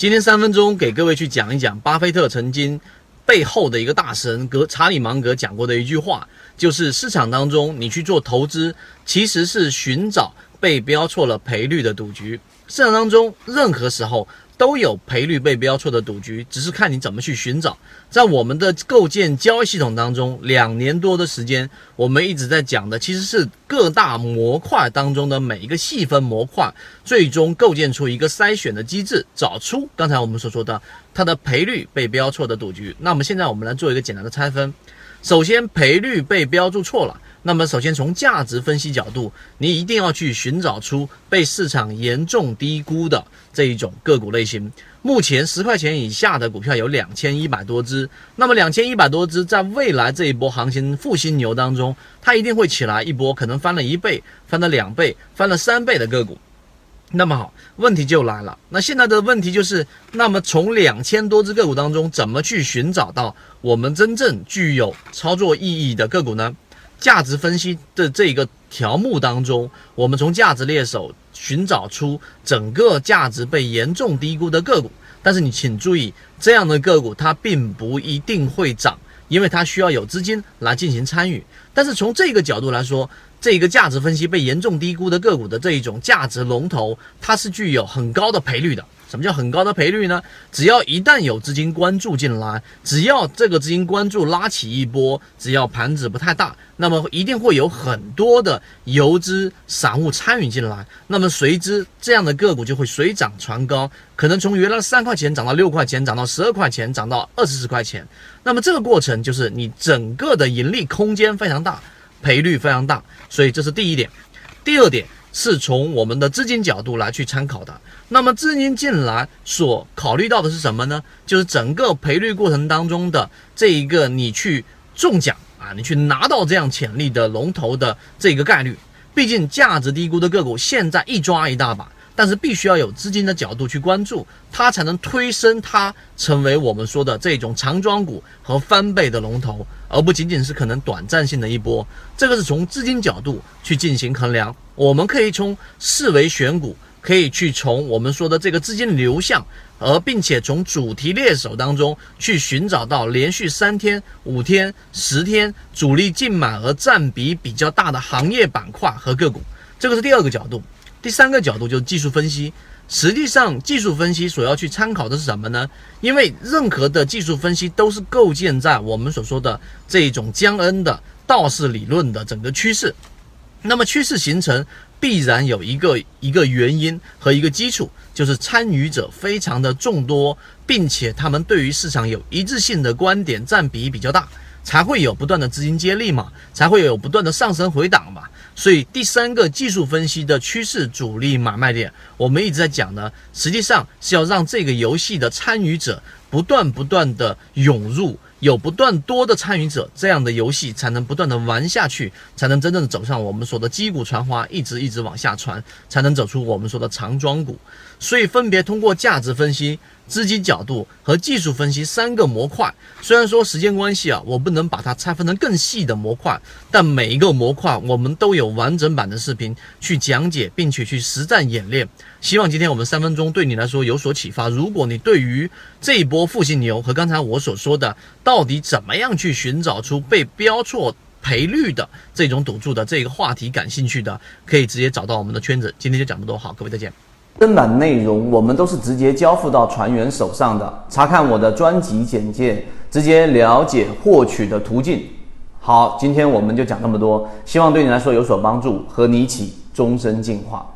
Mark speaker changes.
Speaker 1: 今天三分钟给各位去讲一讲巴菲特曾经背后的一个大神格查理芒格讲过的一句话，就是市场当中你去做投资，其实是寻找被标错了赔率的赌局。市场当中任何时候。都有赔率被标错的赌局，只是看你怎么去寻找。在我们的构建交易系统当中，两年多的时间，我们一直在讲的其实是各大模块当中的每一个细分模块，最终构建出一个筛选的机制，找出刚才我们所说的它的赔率被标错的赌局。那么现在我们来做一个简单的拆分。首先，赔率被标注错了。那么，首先从价值分析角度，你一定要去寻找出被市场严重低估的这一种个股类型。目前十块钱以下的股票有两千一百多只，那么两千一百多只，在未来这一波行情复兴牛当中，它一定会起来一波，可能翻了一倍、翻了两倍、翻了三倍的个股。那么好，问题就来了。那现在的问题就是，那么从两千多只个股当中，怎么去寻找到我们真正具有操作意义的个股呢？价值分析的这个条目当中，我们从价值猎手寻找出整个价值被严重低估的个股。但是你请注意，这样的个股它并不一定会涨，因为它需要有资金来进行参与。但是从这个角度来说，这个价值分析被严重低估的个股的这一种价值龙头，它是具有很高的赔率的。什么叫很高的赔率呢？只要一旦有资金关注进来，只要这个资金关注拉起一波，只要盘子不太大，那么一定会有很多的游资散户参与进来，那么随之这样的个股就会水涨船高，可能从原来三块钱涨到六块钱，涨到十二块钱，涨到二十四块钱。那么这个过程就是你整个的盈利空间非常大，赔率非常大，所以这是第一点。第二点。是从我们的资金角度来去参考的。那么资金进来所考虑到的是什么呢？就是整个赔率过程当中的这一个你去中奖啊，你去拿到这样潜力的龙头的这个概率。毕竟价值低估的个股现在一抓一大把。但是必须要有资金的角度去关注它，才能推升它成为我们说的这种长庄股和翻倍的龙头，而不仅仅是可能短暂性的一波。这个是从资金角度去进行衡量。我们可以从四维选股，可以去从我们说的这个资金流向，而并且从主题猎手当中去寻找到连续三天、五天、十天主力净买额占比比较大的行业板块和个股。这个是第二个角度。第三个角度就是技术分析，实际上技术分析所要去参考的是什么呢？因为任何的技术分析都是构建在我们所说的这种江恩的道氏理论的整个趋势。那么趋势形成必然有一个一个原因和一个基础，就是参与者非常的众多，并且他们对于市场有一致性的观点占比比较大，才会有不断的资金接力嘛，才会有不断的上升回档嘛。所以第三个技术分析的趋势主力买卖点，我们一直在讲呢，实际上是要让这个游戏的参与者不断不断的涌入，有不断多的参与者，这样的游戏才能不断的玩下去，才能真正的走上我们说的击鼓传花，一直一直往下传，才能走出我们说的长庄股。所以分别通过价值分析。资金角度和技术分析三个模块，虽然说时间关系啊，我不能把它拆分成更细的模块，但每一个模块我们都有完整版的视频去讲解，并且去实战演练。希望今天我们三分钟对你来说有所启发。如果你对于这一波波复兴牛和刚才我所说的到底怎么样去寻找出被标错赔率的这种赌注的这个话题感兴趣的，可以直接找到我们的圈子。今天就讲这么多，好，各位再见。
Speaker 2: 正版内容我们都是直接交付到船员手上的，查看我的专辑简介，直接了解获取的途径。好，今天我们就讲这么多，希望对你来说有所帮助，和你一起终身进化。